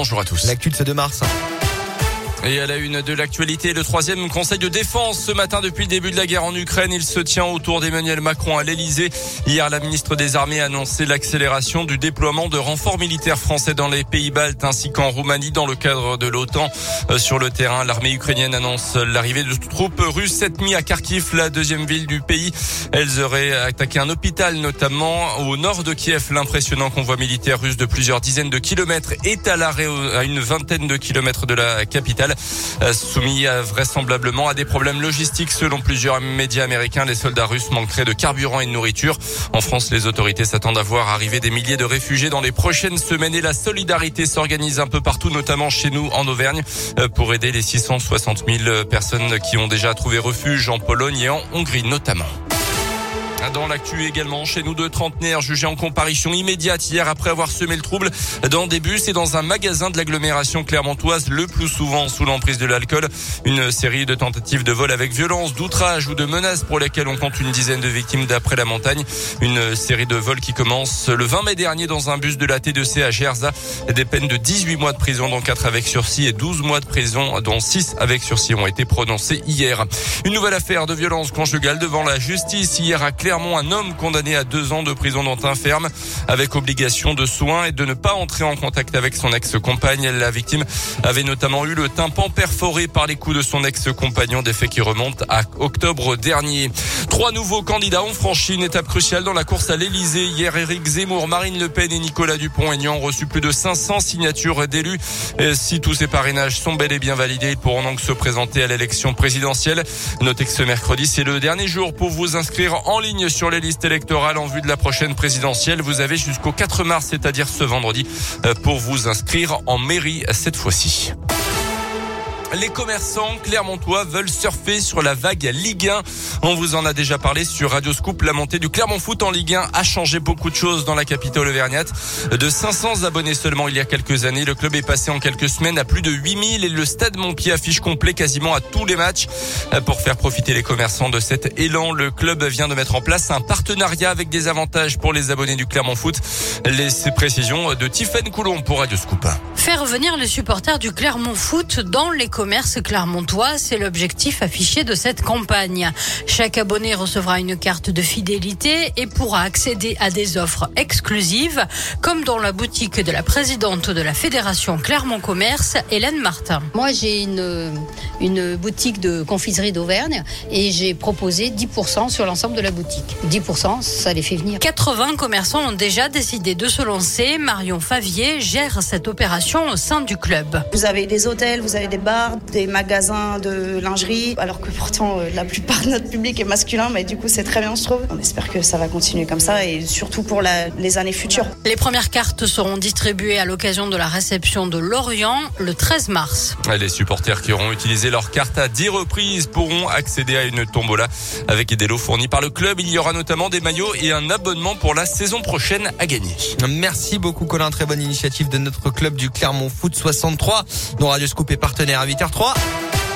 Bonjour à tous. L'actu de ce 2 mars. Et à la une de l'actualité, le troisième conseil de défense ce matin depuis le début de la guerre en Ukraine. Il se tient autour d'Emmanuel Macron à l'Elysée. Hier, la ministre des Armées a annoncé l'accélération du déploiement de renforts militaires français dans les pays baltes ainsi qu'en Roumanie dans le cadre de l'OTAN. Euh, sur le terrain, l'armée ukrainienne annonce l'arrivée de troupes russes cette nuit à Kharkiv, la deuxième ville du pays. Elles auraient attaqué un hôpital notamment au nord de Kiev. L'impressionnant convoi militaire russe de plusieurs dizaines de kilomètres est à l'arrêt à une vingtaine de kilomètres de la capitale. Euh, soumis vraisemblablement à des problèmes logistiques. Selon plusieurs médias américains, les soldats russes manqueraient de carburant et de nourriture. En France, les autorités s'attendent à voir arriver des milliers de réfugiés dans les prochaines semaines et la solidarité s'organise un peu partout, notamment chez nous en Auvergne, euh, pour aider les 660 000 personnes qui ont déjà trouvé refuge en Pologne et en Hongrie notamment. Dans l'actu également, chez nous deux trentenaires jugés en comparution immédiate hier après avoir semé le trouble dans des bus et dans un magasin de l'agglomération clermontoise, le plus souvent sous l'emprise de l'alcool. Une série de tentatives de vol avec violence, d'outrage ou de menaces pour lesquelles on compte une dizaine de victimes d'après la montagne. Une série de vols qui commence le 20 mai dernier dans un bus de la T2C à Gerza. Des peines de 18 mois de prison, dont 4 avec sursis et 12 mois de prison, dont 6 avec sursis ont été prononcés hier. Une nouvelle affaire de violence conjugale devant la justice hier à Clermont un homme condamné à deux ans de prison dans un ferme avec obligation de soins et de ne pas entrer en contact avec son ex-compagne. La victime avait notamment eu le tympan perforé par les coups de son ex-compagnon, des faits qui remontent à octobre dernier. Trois nouveaux candidats ont franchi une étape cruciale dans la course à l'Elysée. Hier, Éric Zemmour, Marine Le Pen et Nicolas Dupont-Aignan ont reçu plus de 500 signatures d'élus. Si tous ces parrainages sont bel et bien validés, ils pourront donc se présenter à l'élection présidentielle. Notez que ce mercredi, c'est le dernier jour pour vous inscrire en ligne sur les listes électorales en vue de la prochaine présidentielle. Vous avez jusqu'au 4 mars, c'est-à-dire ce vendredi, euh, pour vous inscrire en mairie cette fois-ci. Les commerçants clermontois veulent surfer sur la vague Ligue 1. On vous en a déjà parlé sur Radio Scoop. La montée du Clermont Foot en Ligue 1 a changé beaucoup de choses dans la capitale auvergnate. De 500 abonnés seulement il y a quelques années, le club est passé en quelques semaines à plus de 8000 et le stade Montpied affiche complet quasiment à tous les matchs. Pour faire profiter les commerçants de cet élan, le club vient de mettre en place un partenariat avec des avantages pour les abonnés du Clermont Foot. Les précisions de Tiffen Coulon pour Radio Scoop. Commerce clermontois. C'est l'objectif affiché de cette campagne. Chaque abonné recevra une carte de fidélité et pourra accéder à des offres exclusives, comme dans la boutique de la présidente de la Fédération Clermont Commerce, Hélène Martin. Moi, j'ai une, une boutique de confiserie d'Auvergne et j'ai proposé 10% sur l'ensemble de la boutique. 10%, ça les fait venir. 80 commerçants ont déjà décidé de se lancer. Marion Favier gère cette opération au sein du club. Vous avez des hôtels, vous avez des bars, des magasins de lingerie, alors que pourtant euh, la plupart de notre public est masculin, mais du coup c'est très bien je trouve. On espère que ça va continuer comme ça et surtout pour les années futures. Les premières cartes seront distribuées à l'occasion de la réception de Lorient le 13 mars. Les supporters qui auront utilisé leur carte à 10 reprises pourront accéder à une tombola avec des lots fournis par le club. Il y aura notamment des maillots et un abonnement pour la saison prochaine à gagner. Merci beaucoup Colin, très bonne initiative de notre club du Clermont Foot 63 dont Radio Scoop est partenaire à 8h03.